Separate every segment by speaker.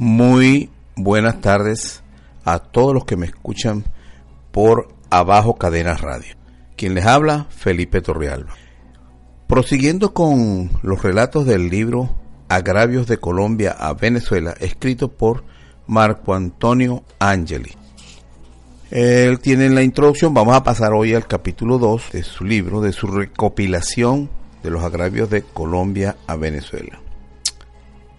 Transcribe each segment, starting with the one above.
Speaker 1: Muy buenas tardes a todos los que me escuchan por Abajo Cadenas Radio. Quien les habla, Felipe Torrealba. Prosiguiendo con los relatos del libro Agravios de Colombia a Venezuela, escrito por Marco Antonio Angeli. Él tiene en la introducción, vamos a pasar hoy al capítulo 2 de su libro, de su recopilación de los agravios de Colombia a Venezuela.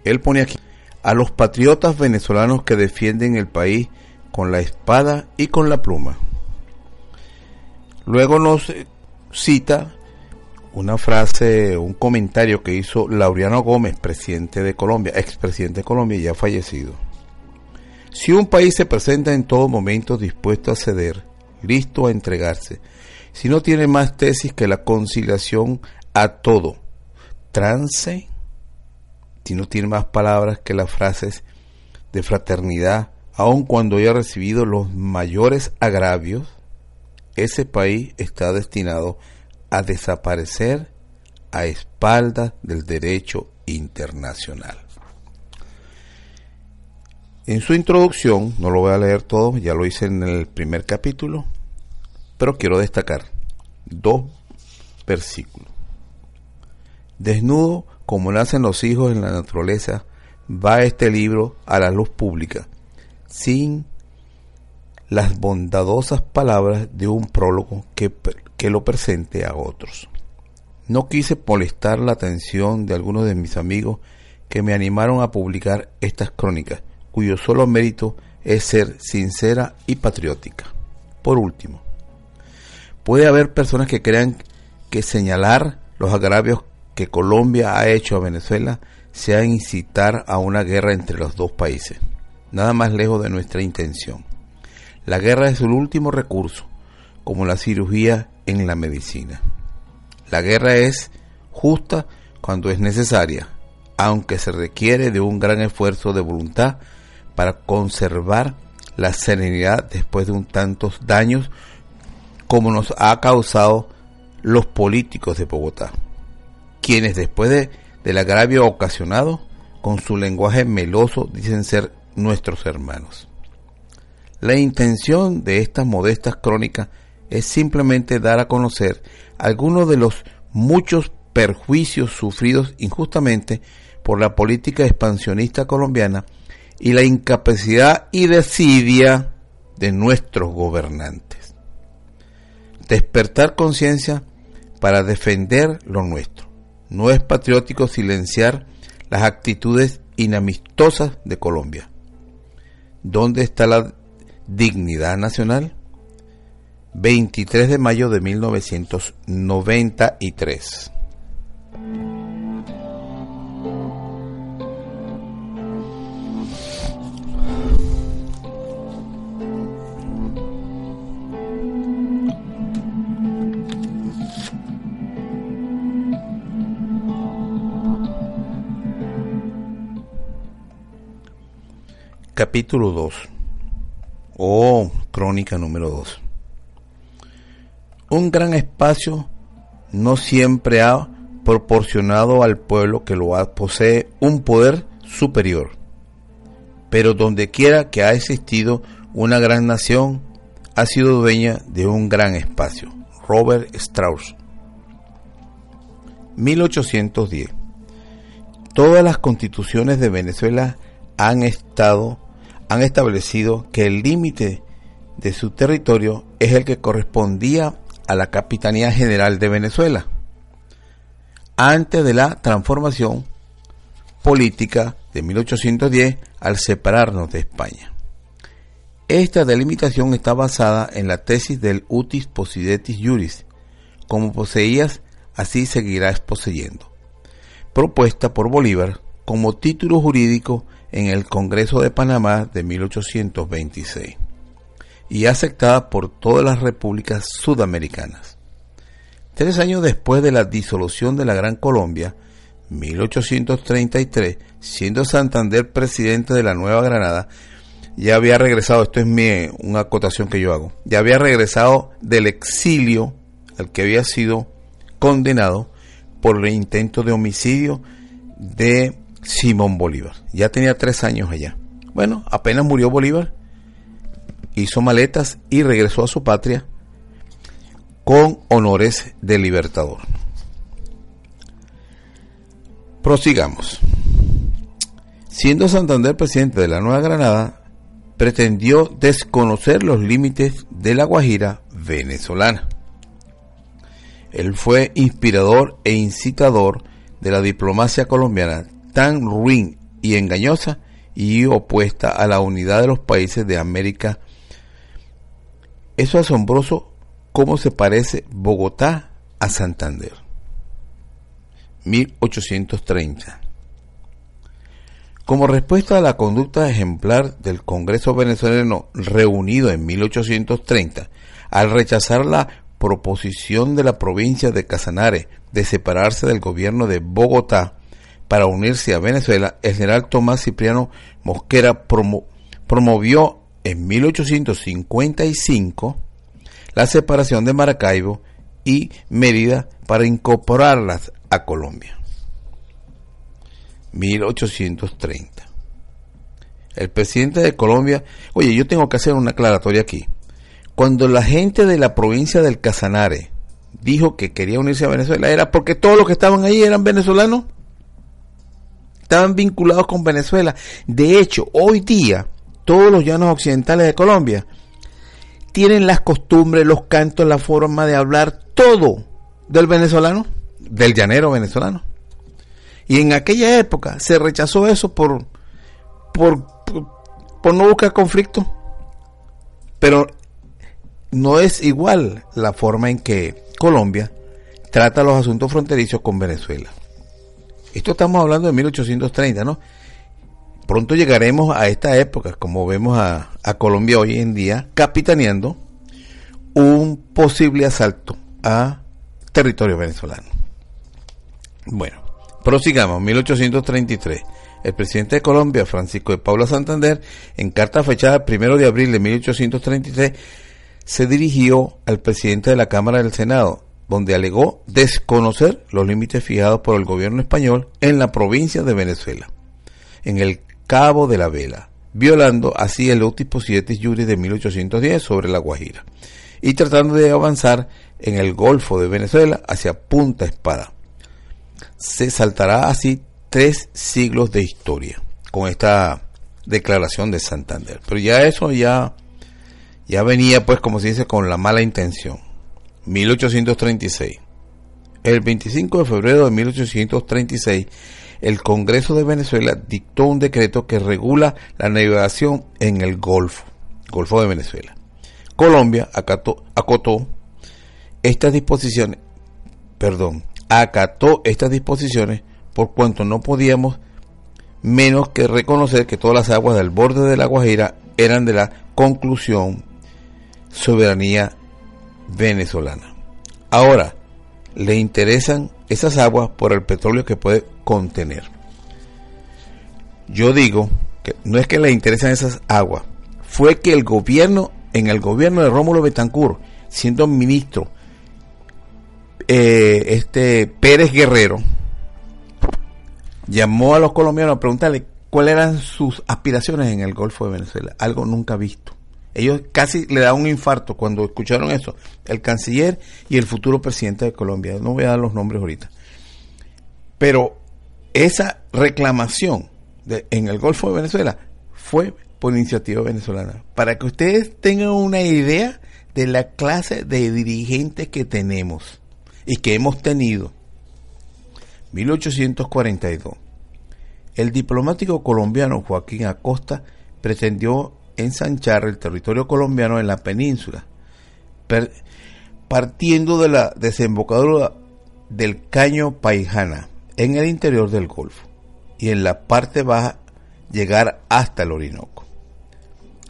Speaker 1: Él pone aquí, a los patriotas venezolanos que defienden el país con la espada y con la pluma. Luego nos cita una frase, un comentario que hizo Laureano Gómez, presidente de Colombia, expresidente de Colombia, ya fallecido. Si un país se presenta en todo momento dispuesto a ceder, listo a entregarse, si no tiene más tesis que la conciliación a todo, trance, si no tiene más palabras que las frases de fraternidad, aun cuando haya recibido los mayores agravios, ese país está destinado a desaparecer a espaldas del derecho internacional. En su introducción, no lo voy a leer todo, ya lo hice en el primer capítulo, pero quiero destacar dos versículos. Desnudo como nacen los hijos en la naturaleza, va este libro a la luz pública, sin las bondadosas palabras de un prólogo que, que lo presente a otros. No quise molestar la atención de algunos de mis amigos que me animaron a publicar estas crónicas, cuyo solo mérito es ser sincera y patriótica. Por último, puede haber personas que crean que señalar los agravios que Colombia ha hecho a Venezuela sea incitar a una guerra entre los dos países, nada más lejos de nuestra intención. La guerra es el último recurso, como la cirugía en la medicina. La guerra es justa cuando es necesaria, aunque se requiere de un gran esfuerzo de voluntad para conservar la serenidad después de un tantos daños como nos ha causado los políticos de Bogotá quienes después de, del agravio ocasionado, con su lenguaje meloso dicen ser nuestros hermanos. La intención de estas modestas crónicas es simplemente dar a conocer algunos de los muchos perjuicios sufridos injustamente por la política expansionista colombiana y la incapacidad y desidia de nuestros gobernantes. Despertar conciencia para defender lo nuestro no es patriótico silenciar las actitudes inamistosas de Colombia. ¿Dónde está la dignidad nacional? 23 de mayo de 1993. Capítulo 2 o crónica número 2 Un gran espacio no siempre ha proporcionado al pueblo que lo posee un poder superior. Pero donde quiera que ha existido una gran nación, ha sido dueña de un gran espacio. Robert Strauss. 1810. Todas las constituciones de Venezuela han estado han establecido que el límite de su territorio es el que correspondía a la Capitanía General de Venezuela antes de la transformación política de 1810 al separarnos de España. Esta delimitación está basada en la tesis del utis possidetis juris, como poseías, así seguirás poseyendo, propuesta por Bolívar como título jurídico en el Congreso de Panamá de 1826 y aceptada por todas las repúblicas sudamericanas. Tres años después de la disolución de la Gran Colombia, 1833, siendo Santander presidente de la Nueva Granada, ya había regresado, esto es mi, una acotación que yo hago, ya había regresado del exilio al que había sido condenado por el intento de homicidio de Simón Bolívar. Ya tenía tres años allá. Bueno, apenas murió Bolívar, hizo maletas y regresó a su patria con honores de libertador. Prosigamos. Siendo Santander presidente de la Nueva Granada, pretendió desconocer los límites de la Guajira venezolana. Él fue inspirador e incitador de la diplomacia colombiana tan ruin y engañosa y opuesta a la unidad de los países de América. Es asombroso cómo se parece Bogotá a Santander. 1830. Como respuesta a la conducta ejemplar del Congreso venezolano reunido en 1830, al rechazar la proposición de la provincia de Casanare de separarse del gobierno de Bogotá para unirse a Venezuela, el general Tomás Cipriano Mosquera promovió en 1855 la separación de Maracaibo y Mérida para incorporarlas a Colombia. 1830. El presidente de Colombia, oye, yo tengo que hacer una aclaratoria aquí. Cuando la gente de la provincia del Casanare dijo que quería unirse a Venezuela, era porque todos los que estaban ahí eran venezolanos. Estaban vinculados con Venezuela. De hecho, hoy día, todos los llanos occidentales de Colombia tienen las costumbres, los cantos, la forma de hablar, todo del venezolano, del llanero venezolano. Y en aquella época se rechazó eso por, por, por, no buscar conflicto. Pero no es igual la forma en que Colombia trata los asuntos fronterizos con Venezuela. Esto estamos hablando de 1830, ¿no? Pronto llegaremos a esta época, como vemos a, Colombia hoy en día, capitaneando un posible asalto a territorio venezolano. Bueno, prosigamos, 1833. El presidente de Colombia, Francisco de Paula Santander, en carta fechada el 1 de abril de 1833, se dirigió al presidente de la Cámara del Senado, donde alegó desconocer los límites fijados por el gobierno español en la provincia de Venezuela, en el Cabo de la Vela, violando así el Otis Posietis Juris de 1810 sobre la Guajira, y tratando de avanzar en el Golfo de Venezuela hacia Punta Espada. Se saltará así tres siglos de historia con esta declaración de Santander. Pero ya eso ya ya venía pues como se dice con la mala intención. 1836. El 25 de febrero de 1836, el Congreso de Venezuela dictó un decreto que regula la navegación en el Golfo, Golfo de Venezuela. Colombia acató, acotó estas disposiciones, perdón, acató estas disposiciones por cuanto no podíamos menos que reconocer que todas las aguas del borde de la Guajira eran de la conclusión soberanía venezolana. Ahora, le interesan esas aguas por el petróleo que puede contener. Yo digo que no es que le interesan esas aguas, fue que el gobierno, en el gobierno de Rómulo Betancourt, siendo ministro, eh, este Pérez Guerrero, llamó a los colombianos a preguntarle cuáles eran sus aspiraciones en el Golfo de Venezuela, algo nunca visto. Ellos casi le da un infarto cuando escucharon eso. El canciller y el futuro presidente de Colombia. No voy a dar los nombres ahorita. Pero esa reclamación en el Golfo de Venezuela fue por iniciativa venezolana. Para que ustedes tengan una idea de la clase de dirigentes que tenemos y que hemos tenido. 1842. El diplomático colombiano Joaquín Acosta pretendió ensanchar el territorio colombiano en la península, partiendo de la desembocadura del Caño Paijana en el interior del Golfo y en la parte baja llegar hasta el Orinoco.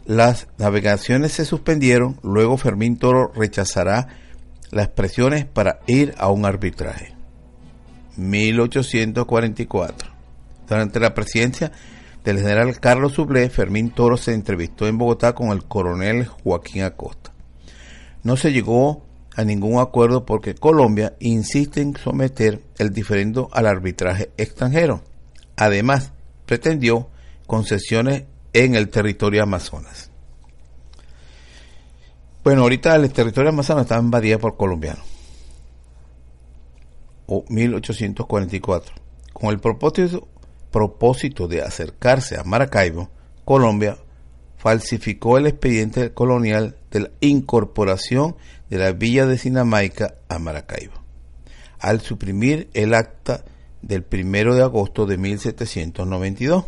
Speaker 1: Las navegaciones se suspendieron, luego Fermín Toro rechazará las presiones para ir a un arbitraje. 1844. Durante la presidencia del general Carlos Sublé, Fermín Toro se entrevistó en Bogotá con el coronel Joaquín Acosta. No se llegó a ningún acuerdo porque Colombia insiste en someter el diferendo al arbitraje extranjero. Además, pretendió concesiones en el territorio Amazonas. Bueno, ahorita el territorio Amazonas está invadido por colombianos. O 1844. Con el propósito, propósito de acercarse a Maracaibo, Colombia falsificó el expediente colonial de la incorporación de la villa de Sinamaica a Maracaibo, al suprimir el acta del 1 de agosto de 1792.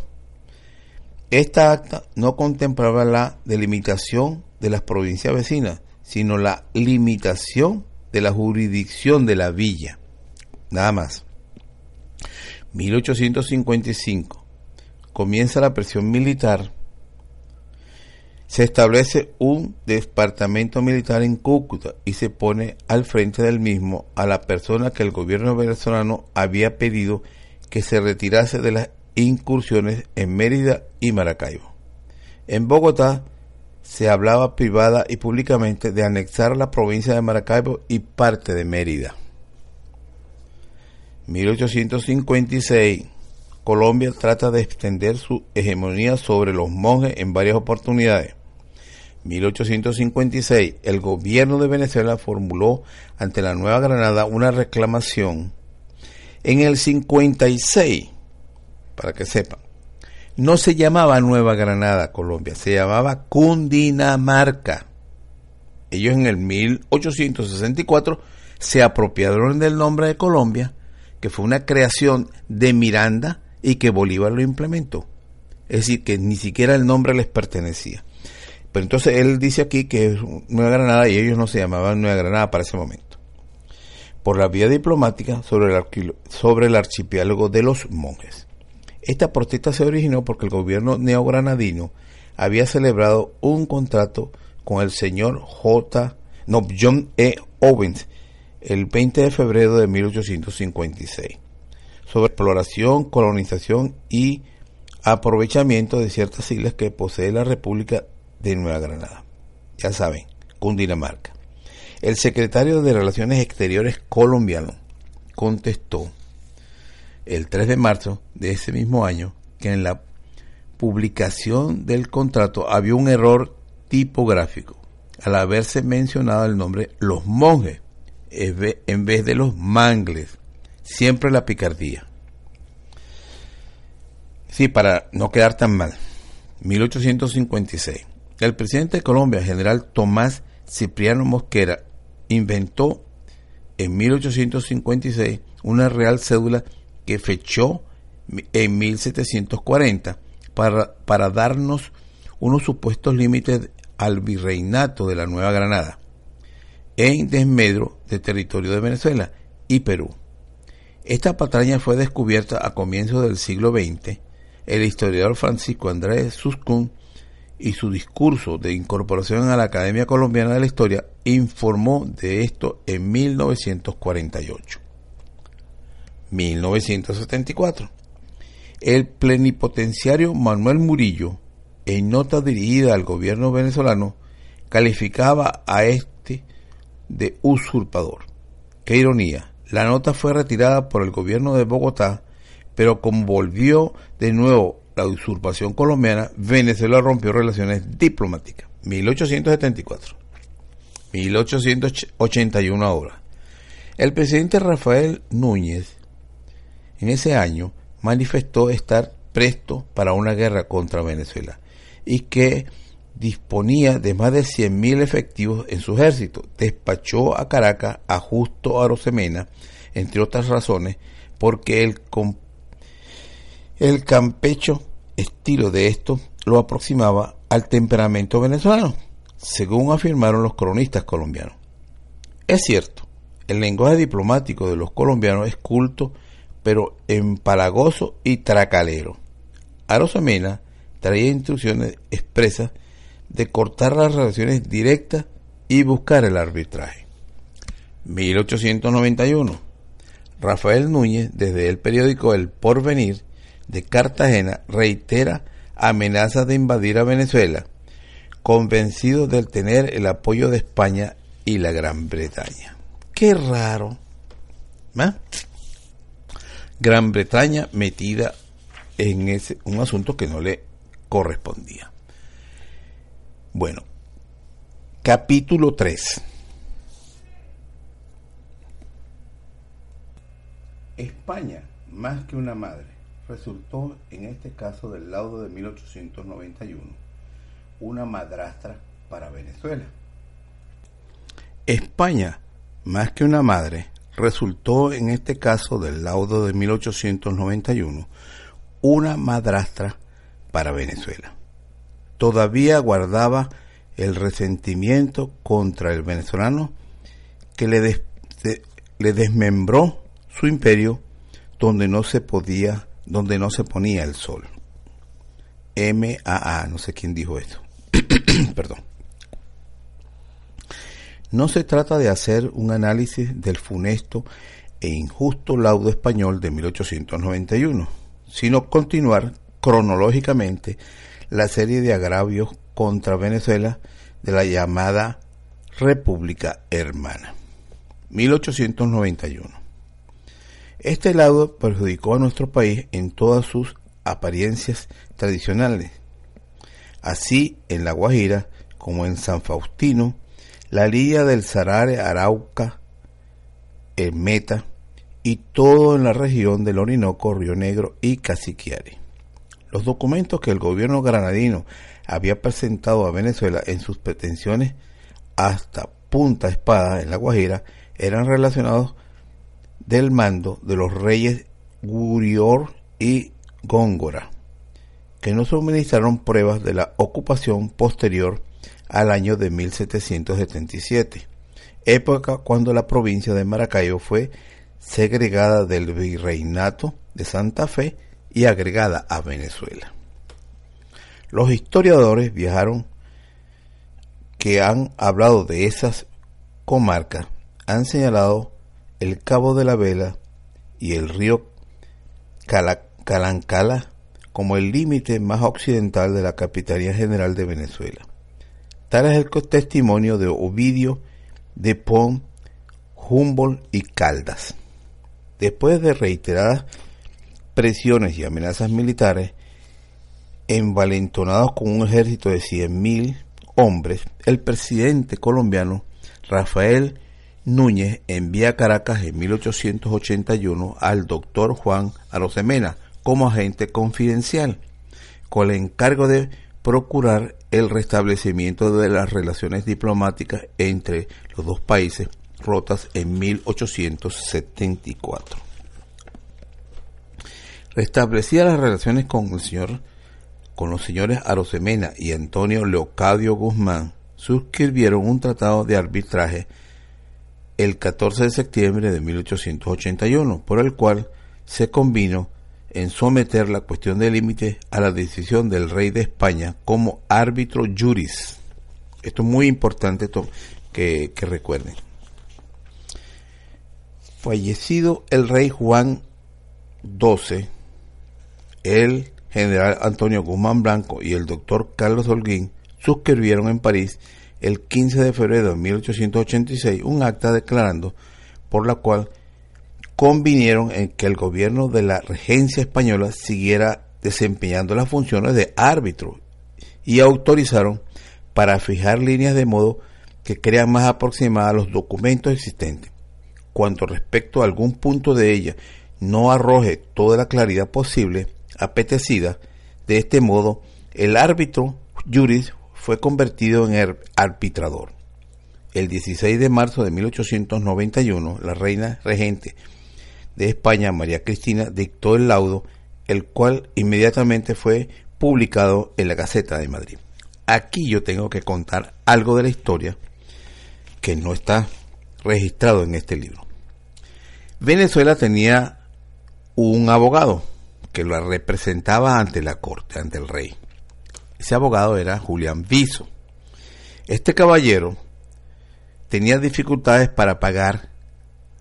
Speaker 1: Esta acta no contemplaba la delimitación de las provincias vecinas, sino la limitación de la jurisdicción de la villa. Nada más. 1855. Comienza la presión militar se establece un departamento militar en Cúcuta y se pone al frente del mismo a la persona que el gobierno venezolano había pedido que se retirase de las incursiones en Mérida y Maracaibo. En Bogotá se hablaba privada y públicamente de anexar la provincia de Maracaibo y parte de Mérida. 1856 Colombia trata de extender su hegemonía sobre los monjes en varias oportunidades. 1856, el gobierno de Venezuela formuló ante la Nueva Granada una reclamación. En el 56, para que sepan, no se llamaba Nueva Granada, Colombia, se llamaba Cundinamarca. Ellos en el 1864 se apropiaron del nombre de Colombia, que fue una creación de Miranda, y que Bolívar lo implementó. Es decir, que ni siquiera el nombre les pertenecía. Pero entonces él dice aquí que es Nueva Granada y ellos no se llamaban Nueva Granada para ese momento. Por la vía diplomática sobre el, sobre el archipiélago de los monjes. Esta protesta se originó porque el gobierno neogranadino había celebrado un contrato con el señor J. No, John E. Owens el 20 de febrero de 1856 sobre exploración, colonización y aprovechamiento de ciertas islas que posee la República de Nueva Granada. Ya saben, Cundinamarca. El secretario de Relaciones Exteriores colombiano contestó el 3 de marzo de ese mismo año que en la publicación del contrato había un error tipográfico al haberse mencionado el nombre Los Monjes en vez de los Mangles siempre la picardía. Sí, para no quedar tan mal. 1856. El presidente de Colombia, general Tomás Cipriano Mosquera, inventó en 1856 una real cédula que fechó en 1740 para, para darnos unos supuestos límites al virreinato de la Nueva Granada en desmedro de territorio de Venezuela y Perú. Esta patraña fue descubierta a comienzos del siglo XX. El historiador Francisco Andrés Suscún y su discurso de incorporación a la Academia Colombiana de la Historia informó de esto en 1948. 1974. El plenipotenciario Manuel Murillo, en nota dirigida al gobierno venezolano, calificaba a este de usurpador. Qué ironía la nota fue retirada por el gobierno de Bogotá, pero como volvió de nuevo la usurpación colombiana, Venezuela rompió relaciones diplomáticas. 1874. 1881 ahora. El presidente Rafael Núñez en ese año manifestó estar presto para una guerra contra Venezuela y que disponía de más de 100.000 efectivos en su ejército. Despachó a Caracas a Justo Arosemena, entre otras razones, porque el, el campecho estilo de esto lo aproximaba al temperamento venezolano, según afirmaron los cronistas colombianos. Es cierto, el lenguaje diplomático de los colombianos es culto, pero empalagoso y tracalero. Arosemena traía instrucciones expresas de cortar las relaciones directas y buscar el arbitraje. 1891. Rafael Núñez, desde el periódico El Porvenir de Cartagena, reitera amenazas de invadir a Venezuela, convencido de tener el apoyo de España y la Gran Bretaña. Qué raro. ¿Ah? Gran Bretaña metida en ese, un asunto que no le correspondía. Bueno, capítulo 3. España, más que una madre, resultó en este caso del laudo de 1891 una madrastra para Venezuela. España, más que una madre, resultó en este caso del laudo de 1891 una madrastra para Venezuela. Todavía guardaba el resentimiento contra el venezolano que le, desmembró su imperio donde no se podía, donde no se ponía el sol. M-A-A, no sé quién dijo esto. Perdón. No se trata de hacer un análisis del funesto e injusto laudo español de 1891, sino continuar cronológicamente la serie de agravios contra Venezuela de la llamada República Hermana. 1891. Este laudo perjudicó a nuestro país en todas sus apariencias tradicionales. Así en La Guajira como en San Faustino, la Lilla del Sarare, Arauca, el Meta y todo en la región del Orinoco, Río Negro y Caciquiare. Los documentos que el gobierno granadino había presentado a Venezuela en sus pretensiones hasta Punta Espada en La Guajira eran relacionados del mando de los reyes Gurior y Góngora, que no suministraron pruebas de la ocupación posterior al año de 1777, época cuando la provincia de Maracaibo fue segregada del virreinato de Santa Fe y agregada a Venezuela. Los historiadores viajaron que han hablado de esas comarcas han señalado el Cabo de la Vela y el río Calancala como el límite más occidental de la Capitanía General de Venezuela. Tal es el testimonio de Ovidio, de Pon, Humboldt y Caldas. Después de reiteradas presiones y amenazas militares, envalentonados con un ejército de 100.000 hombres, el presidente colombiano Rafael Núñez envía a Caracas en 1881 al doctor Juan Arosemena como agente confidencial, con el encargo de procurar el restablecimiento de las relaciones diplomáticas entre los dos países rotas en 1874. Restablecía las relaciones con el señor con los señores Arosemena y Antonio Leocadio Guzmán suscribieron un tratado de arbitraje el 14 de septiembre de 1881, por el cual se convino en someter la cuestión de límite a la decisión del rey de España como árbitro juris. Esto es muy importante que, que recuerden. Fallecido el rey Juan XII, el general Antonio Guzmán Blanco y el doctor Carlos Holguín suscribieron en París el 15 de febrero de 1886 un acta declarando por la cual convinieron en que el gobierno de la regencia española siguiera desempeñando las funciones de árbitro y autorizaron para fijar líneas de modo que crean más aproximadas los documentos existentes. Cuanto respecto a algún punto de ella no arroje toda la claridad posible apetecida, de este modo el árbitro juris fue convertido en arbitrador. El 16 de marzo de 1891, la reina regente de España, María Cristina, dictó el laudo, el cual inmediatamente fue publicado en la Gaceta de Madrid. Aquí yo tengo que contar algo de la historia que no está registrado en este libro. Venezuela tenía un abogado que lo representaba ante la corte, ante el rey. Ese abogado era Julián Viso. Este caballero tenía dificultades para pagar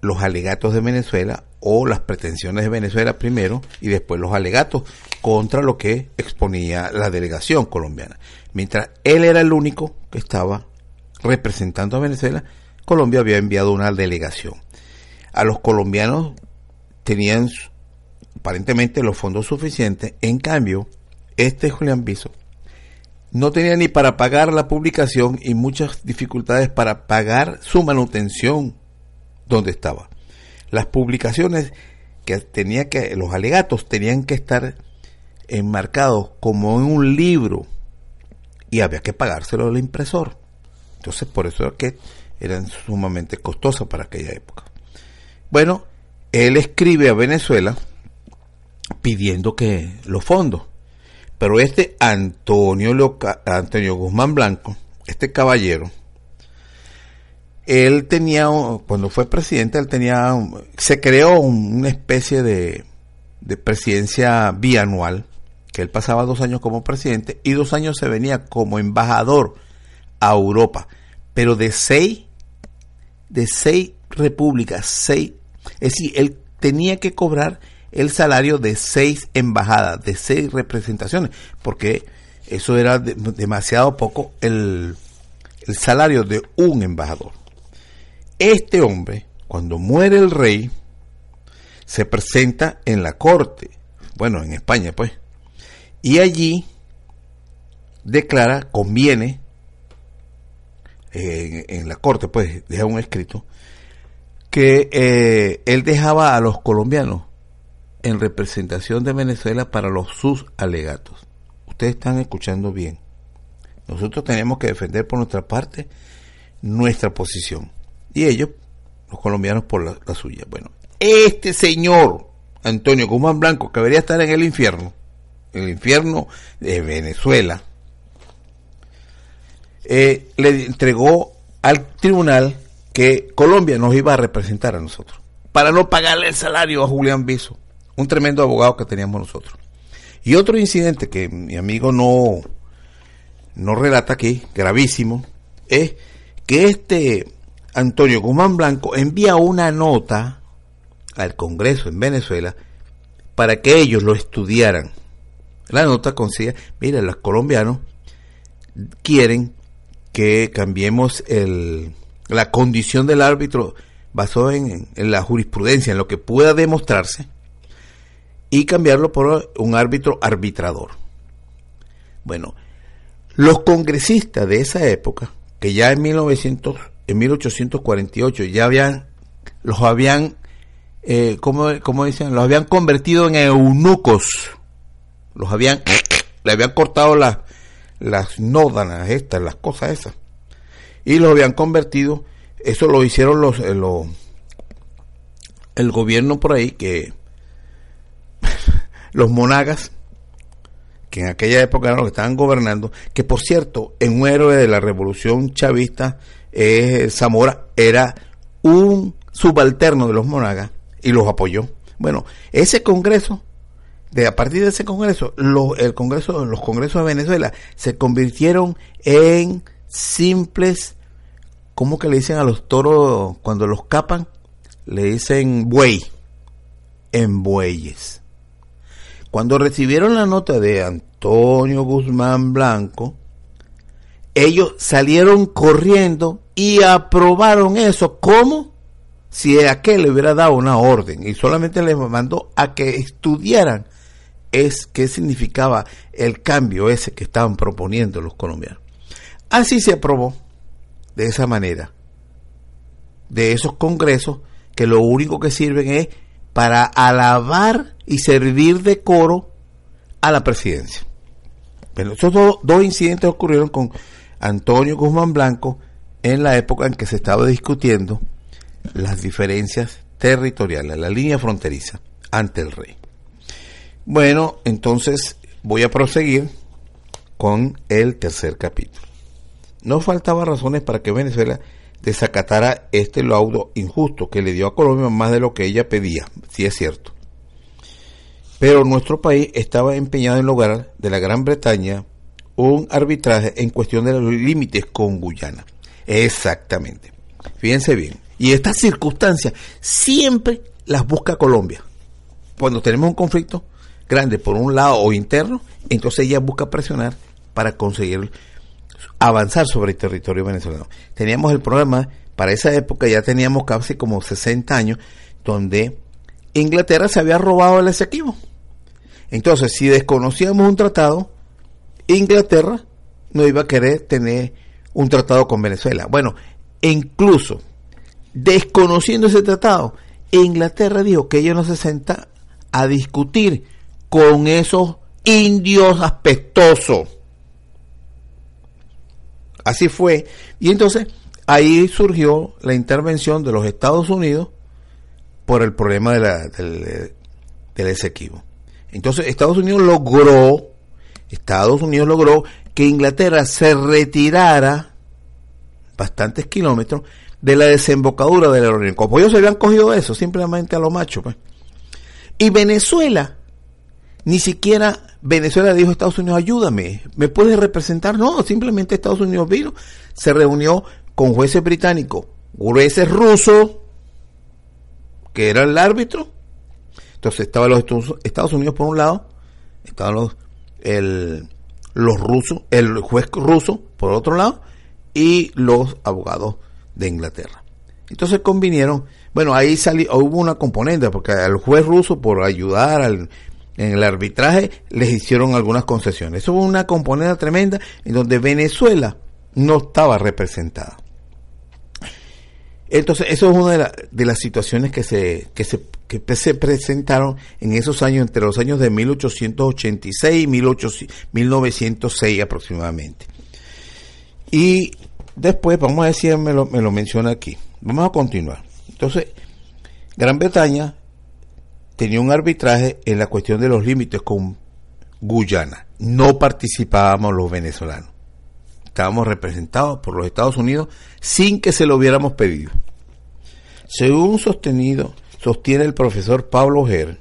Speaker 1: los alegatos de Venezuela o las pretensiones de Venezuela primero y después los alegatos contra lo que exponía la delegación colombiana. Mientras él era el único que estaba representando a Venezuela, Colombia había enviado una delegación. A los colombianos tenían aparentemente los fondos suficientes, en cambio, este Julián Biso no tenía ni para pagar la publicación y muchas dificultades para pagar su manutención donde estaba. Las publicaciones que tenía que, los alegatos tenían que estar enmarcados como en un libro y había que pagárselo al impresor. Entonces por eso es que eran sumamente costosas para aquella época. Bueno, él escribe a Venezuela pidiendo que los fondos. Pero este Antonio, Antonio Guzmán Blanco, este caballero, él tenía, cuando fue presidente, él tenía, se creó una especie de, de presidencia bianual, que él pasaba dos años como presidente y dos años se venía como embajador a Europa, pero de seis, de seis repúblicas, seis, es decir, él tenía que cobrar el salario de seis embajadas, de seis representaciones, porque eso era demasiado poco el, el salario de un embajador. Este hombre, cuando muere el rey, se presenta en la corte, bueno, en España pues, y allí declara, conviene, eh, en la corte pues, deja un escrito, que eh, él dejaba a los colombianos en representación de Venezuela para los sus alegatos. Ustedes están escuchando bien. Nosotros tenemos que defender por nuestra parte nuestra posición. Y ellos, los colombianos, por la, suya. Bueno, este señor, Antonio Guzmán Blanco, que debería estar en el infierno, el infierno de Venezuela, eh, le entregó al tribunal que Colombia nos iba a representar a nosotros, para no pagarle el salario a Julián Biso un tremendo abogado que teníamos nosotros. Y otro incidente que mi amigo no, no relata aquí, gravísimo, es que este Antonio Guzmán Blanco envía una nota al Congreso en Venezuela para que ellos lo estudiaran. La nota consiste, mira, los colombianos quieren que cambiemos el, la condición del árbitro basado en, en la jurisprudencia, en lo que pueda demostrarse, y cambiarlo por un árbitro arbitrador. Bueno, los congresistas de esa época, que ya en 1900, en 1848 ya habían, los habían, eh, ¿cómo, dicen? Los habían convertido en eunucos. Los habían, le habían cortado las, las nódanas estas, las cosas esas. Y los habían convertido, eso lo hicieron los, eh, los el gobierno por ahí que los monagas, que en aquella época eran los que estaban gobernando, que por cierto, en un héroe de la revolución chavista, eh, Zamora era un subalterno de los monagas y los apoyó. Bueno, ese congreso, de a partir de ese congreso, los, el congreso, los congresos de Venezuela se convirtieron en simples, ¿cómo que le dicen a los toros cuando los capan? Le dicen buey, en bueyes. Cuando recibieron la nota de Antonio Guzmán Blanco, ellos salieron corriendo y aprobaron eso. ¿Cómo? Si aquel le hubiera dado una orden y solamente les mandó a que estudiaran es qué significaba el cambio ese que estaban proponiendo los colombianos. Así se aprobó de esa manera. De esos congresos que lo único que sirven es para alabar y servir de coro a la presidencia. Pero esos dos incidentes ocurrieron con Antonio Guzmán Blanco en la época en que se estaba discutiendo las diferencias territoriales, la línea fronteriza ante el rey. Bueno, entonces voy a proseguir con el tercer capítulo. No faltaba razones para que Venezuela desacatara este laudo injusto que le dio a Colombia más de lo que ella pedía, si es cierto. Pero nuestro país estaba empeñado en lograr de la Gran Bretaña un arbitraje en cuestión de los límites con Guyana. Exactamente. Fíjense bien. Y estas circunstancias siempre las busca Colombia. Cuando tenemos un conflicto grande por un lado o interno, entonces ella busca presionar para conseguir avanzar sobre el territorio venezolano. Teníamos el problema, para esa época ya teníamos casi como 60 años, donde Inglaterra se había robado el Esequibo. Entonces, si desconocíamos un tratado, Inglaterra no iba a querer tener un tratado con Venezuela. Bueno, incluso desconociendo ese tratado, Inglaterra dijo que ellos no se senta a discutir con esos indios apestosos. Así fue. Y entonces ahí surgió la intervención de los Estados Unidos por el problema de la, del, del. Entonces Estados Unidos logró, Estados Unidos logró que Inglaterra se retirara bastantes kilómetros de la desembocadura del Orinoco. Pues ellos se habían cogido eso, simplemente a lo macho. Pues. Y Venezuela, ni siquiera Venezuela dijo a Estados Unidos, ayúdame, ¿me puedes representar? No, simplemente Estados Unidos vino, se reunió con jueces británicos, jueces rusos, que era el árbitro. Entonces estaban los Estados Unidos por un lado, estaban los, el, los rusos, el juez ruso por otro lado, y los abogados de Inglaterra. Entonces convinieron, bueno, ahí salió, hubo una componente, porque al juez ruso por ayudar al, en el arbitraje les hicieron algunas concesiones. Eso fue una componente tremenda en donde Venezuela no estaba representada. Entonces, eso es una de, las situaciones que se, que, se, que se presentaron en esos años, entre los años de 1886 y 1906 aproximadamente. Y después, vamos a decir, me lo, me lo menciona aquí. Vamos a continuar. Entonces, Gran Bretaña tenía un arbitraje en la cuestión de los límites con Guyana. No participábamos los venezolanos. Estábamos representados por los Estados Unidos sin que se lo hubiéramos pedido. Según sostenido, sostiene el profesor Pablo Ger,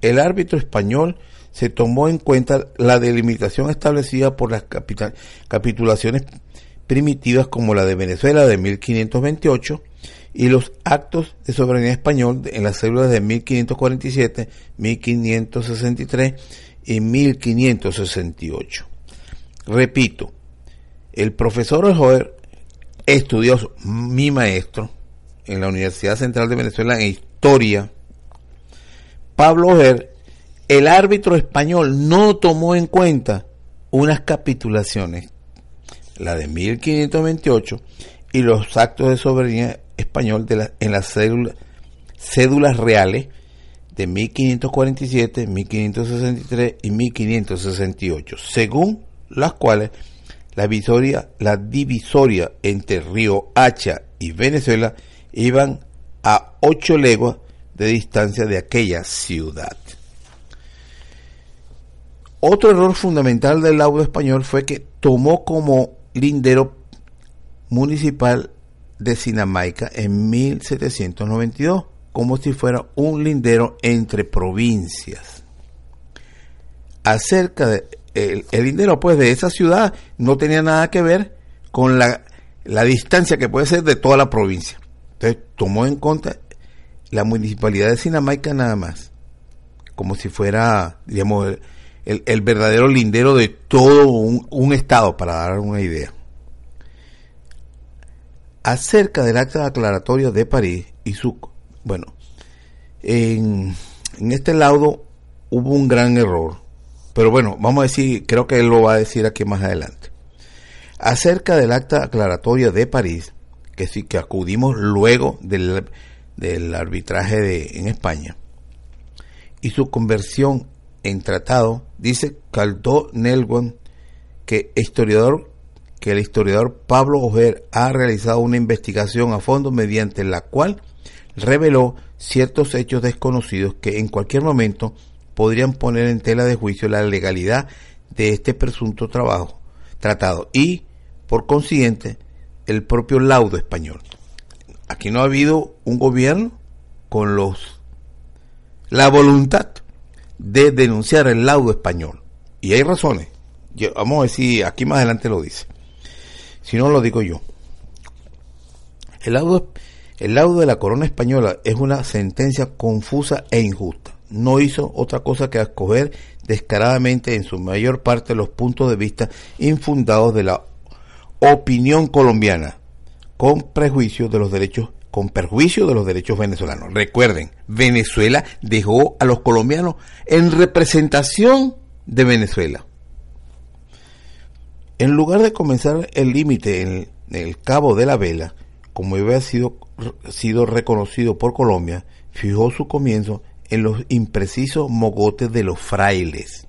Speaker 1: el árbitro español se tomó en cuenta la delimitación establecida por las capitulaciones primitivas como la de Venezuela de 1528 y los actos de soberanía español en las células de 1547, 1563 y 1568. Repito, el profesor Joder, estudioso, mi maestro, en la Universidad Central de Venezuela en Historia, Pablo Ojer, el árbitro español no tomó en cuenta unas capitulaciones, la de 1528 y los actos de soberanía español de la, en las cédulas, reales de 1547, 1563 y 1568, según las cuales la, visoria, la divisoria entre Río Hacha y Venezuela iban a ocho leguas de distancia de aquella ciudad. Otro error fundamental del laudo español fue que tomó como lindero municipal de Sinamaica en 1792, como si fuera un lindero entre provincias. Acerca de el, lindero pues de esa ciudad no tenía nada que ver con la, la distancia que puede ser de toda la provincia. Entonces tomó en cuenta la municipalidad de Sinamaica nada más, como si fuera, digamos, el, el verdadero lindero de todo un, un, estado, para dar una idea. Acerca del acta aclaratorio de París y su... Bueno, en, en este laudo hubo un gran error, pero bueno, vamos a decir, creo que él lo va a decir aquí más adelante. Acerca del acta aclaratoria de París, que sí que acudimos luego del, del arbitraje de, en España y su conversión en tratado, dice Caldó Nelwyn que historiador que el historiador Pablo Ojer ha realizado una investigación a fondo mediante la cual reveló ciertos hechos desconocidos que en cualquier momento podrían poner en tela de juicio la legalidad de este presunto trabajo tratado y por consiguiente el propio laudo español. Aquí no ha habido un gobierno con los la voluntad de denunciar el laudo español. Y hay razones. vamos a decir, aquí más adelante lo dice. Si no lo digo yo. El laudo, el laudo de la corona española es una sentencia confusa e injusta. No hizo otra cosa que escoger descaradamente en su mayor parte los puntos de vista infundados de la opinión colombiana, con prejuicio de los derechos, con perjuicio de los derechos venezolanos. Recuerden, Venezuela dejó a los colombianos en representación de Venezuela. En lugar de comenzar el límite en, el cabo de la vela, como había sido, sido reconocido por Colombia, fijó su comienzo en los imprecisos mogotes de los frailes.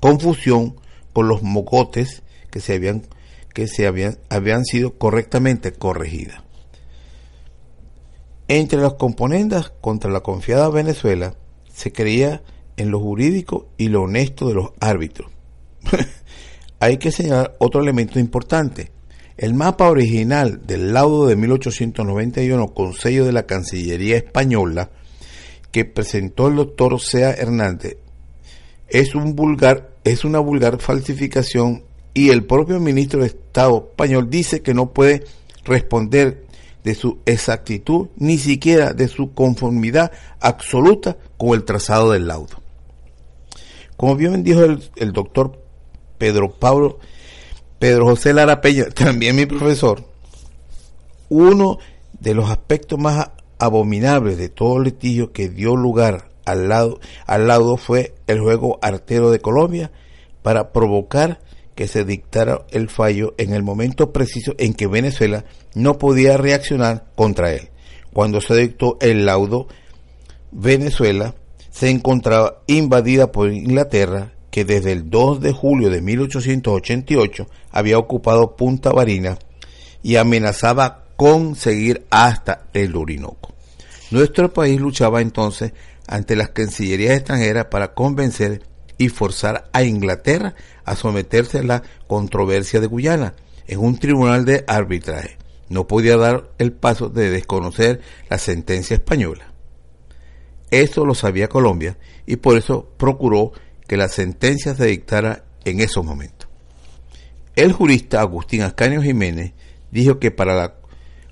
Speaker 1: Confusión con los mogotes que se habían que se habían, habían sido correctamente corregidas. Entre las componendas contra la confiada Venezuela se creía en lo jurídico y lo honesto de los árbitros. Hay que señalar otro elemento importante. El mapa original del laudo de 1891 con sello de la Cancillería Española que presentó el doctor Sea Hernández es un vulgar es una vulgar falsificación y el propio ministro de Estado español dice que no puede responder de su exactitud ni siquiera de su conformidad absoluta con el trazado del laudo. Como bien dijo el, doctor Pedro Pablo, Pedro José Lara Peña, también mi profesor, uno de los aspectos más abominables de todo el litigio que dio lugar al, lado, al laudo fue el juego artero de Colombia para provocar que se dictara el fallo en el momento preciso en que Venezuela no podía reaccionar contra él. Cuando se dictó el laudo, Venezuela se encontraba invadida por Inglaterra, que desde el 2 de julio de 1888 había ocupado Punta Barina y amenazaba con seguir hasta el Orinoco. Nuestro país luchaba entonces ante las cancillerías extranjeras para convencer y forzar a Inglaterra a someterse a la controversia de Guyana en un tribunal de arbitraje. No podía dar el paso de desconocer la sentencia española. Eso lo sabía Colombia y por eso procuró que la sentencia se dictara en esos momentos. El jurista Agustín Ascanio Jiménez dijo que para, la,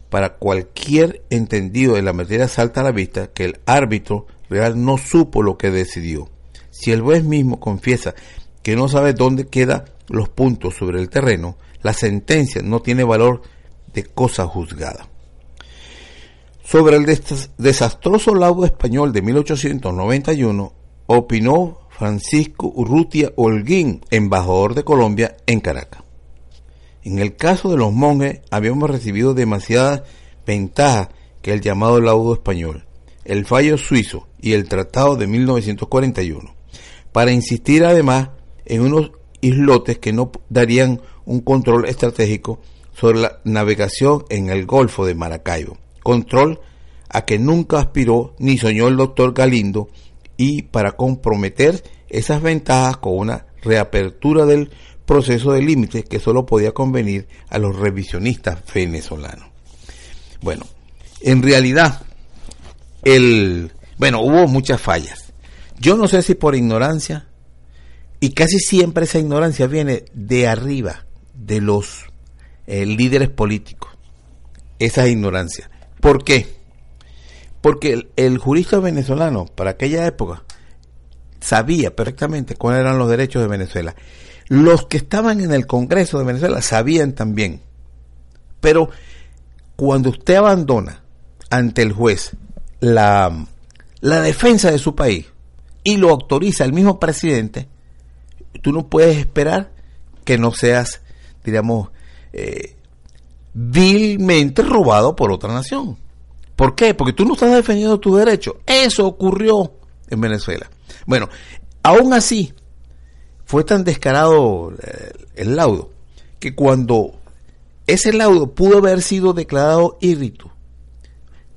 Speaker 1: para cualquier entendido de la materia salta a la vista que el árbitro real no supo lo que decidió si el juez mismo confiesa que no sabe dónde quedan los puntos sobre el terreno, la sentencia no tiene valor de cosa juzgada. Sobre el desastroso laudo español de 1891, opinó Francisco Urrutia Holguín, embajador de Colombia en Caracas. En el caso de los monjes habíamos recibido demasiadas ventajas que el llamado laudo español, el fallo suizo y el tratado de 1941 para insistir además en unos islotes que no darían un control estratégico sobre la navegación en el Golfo de Maracaibo, control a que nunca aspiró ni soñó el doctor Galindo y para comprometer esas ventajas con una reapertura del proceso de límites que solo podía convenir a los revisionistas venezolanos. Bueno, en realidad, el, bueno, hubo muchas fallas. Yo no sé si por ignorancia, y casi siempre esa ignorancia viene de arriba, de los eh, líderes políticos. Esa ignorancia. ¿Por qué? Porque el, jurista venezolano, para aquella época, sabía perfectamente cuáles eran los derechos de Venezuela. Los que estaban en el Congreso de Venezuela sabían también. Pero cuando usted abandona ante el juez la, la defensa de su país, y lo autoriza el mismo presidente, tú no puedes esperar que no seas, digamos, eh, vilmente robado por otra nación. ¿Por qué? Porque tú no estás defendiendo tu derecho. Eso ocurrió en Venezuela. Bueno, aún así, fue tan descarado eh, el laudo que cuando ese laudo pudo haber sido declarado irrito,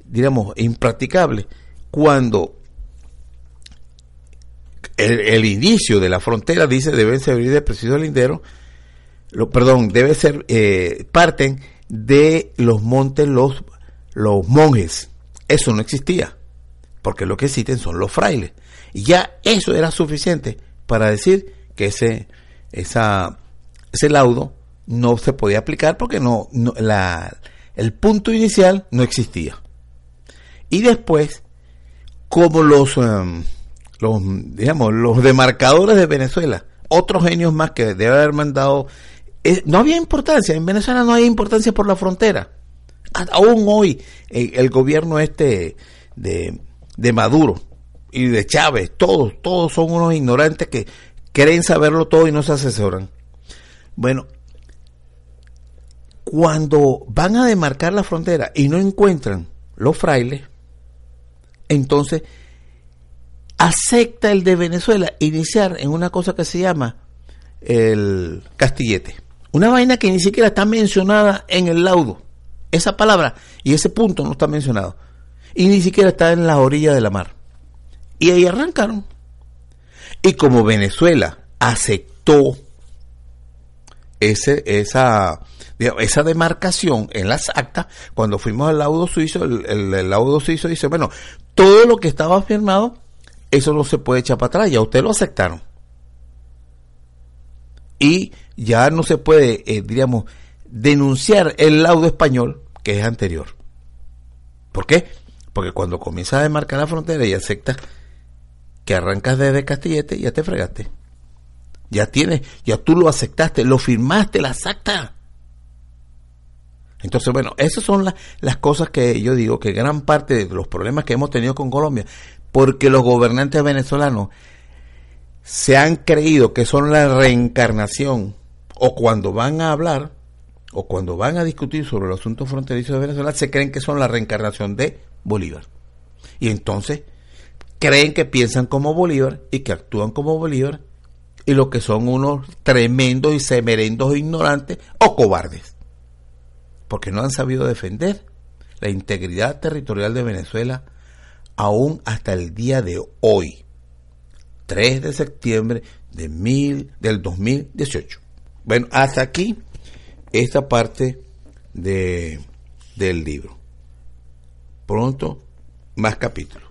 Speaker 1: digamos, impracticable, cuando el, inicio de la frontera dice deben servir de preciso lindero, lo, perdón, debe ser, eh, parten de los montes los, los monjes. Eso no existía, porque lo que existen son los frailes. Y ya eso era suficiente para decir que ese, esa, ese laudo no se podía aplicar porque no, la, el punto inicial no existía. Y después, como los, em, los, digamos, los demarcadores de Venezuela, otros genios más que debe haber mandado, no había importancia, en Venezuela no hay importancia por la frontera. Aún hoy el, gobierno este de, de Maduro y de Chávez, todos, todos son unos ignorantes que creen saberlo todo y no se asesoran. Bueno, cuando van a demarcar la frontera y no encuentran los frailes, entonces acepta el de Venezuela iniciar en una cosa que se llama el castillete. Una vaina que ni siquiera está mencionada en el laudo. Esa palabra y ese punto no está mencionado. Y ni siquiera está en la orilla de la mar. Y ahí arrancaron. Y como Venezuela aceptó ese, esa, esa demarcación en las actas, cuando fuimos al laudo suizo, el, laudo suizo dice, bueno, todo lo que estaba firmado, eso no se puede echar para atrás, ya ustedes lo aceptaron. Y ya no se puede, eh, diríamos, denunciar el laudo español que es anterior. ¿Por qué? Porque cuando comienzas a demarcar la frontera y aceptas que arrancas desde Castillete, ya te fregaste. Ya tienes, ya tú lo aceptaste, lo firmaste, la acta. Entonces, bueno, esas son las cosas que yo digo que gran parte de los problemas que hemos tenido con Colombia, porque los gobernantes venezolanos se han creído que son la reencarnación, o cuando van a hablar, o cuando van a discutir sobre los asuntos fronterizos de Venezuela, se creen que son la reencarnación de Bolívar. Y entonces creen que piensan como Bolívar y que actúan como Bolívar y lo que son unos tremendos y semerendos ignorantes o cobardes. Porque no han sabido defender la integridad territorial de Venezuela aún hasta el día de hoy, 3 de septiembre de mil, del 2018. Bueno, hasta aquí esta parte de, del libro. Pronto, más capítulos.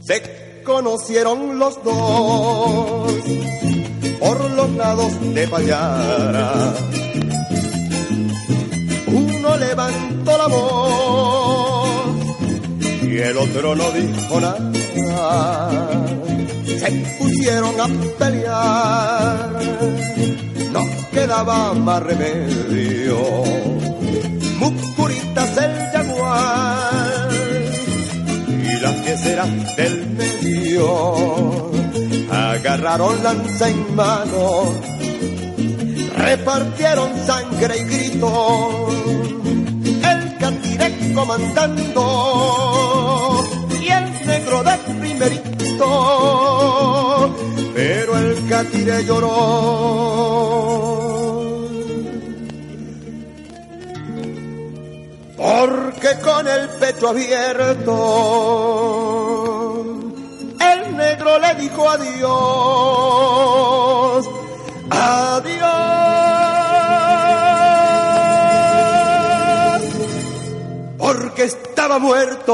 Speaker 2: Se conocieron los dos por los lados de Payara. Uno levantó la voz y el otro no dijo nada. Se pusieron a pelear, no quedaba más remedio. Mucuritas el jaguar. Y las que serán del medio. Agarraron lanza en mano, repartieron sangre y grito, el cantiré comandando pero el catiré lloró. Porque con el pecho abierto el negro le dijo adiós, adiós, porque estaba muerto.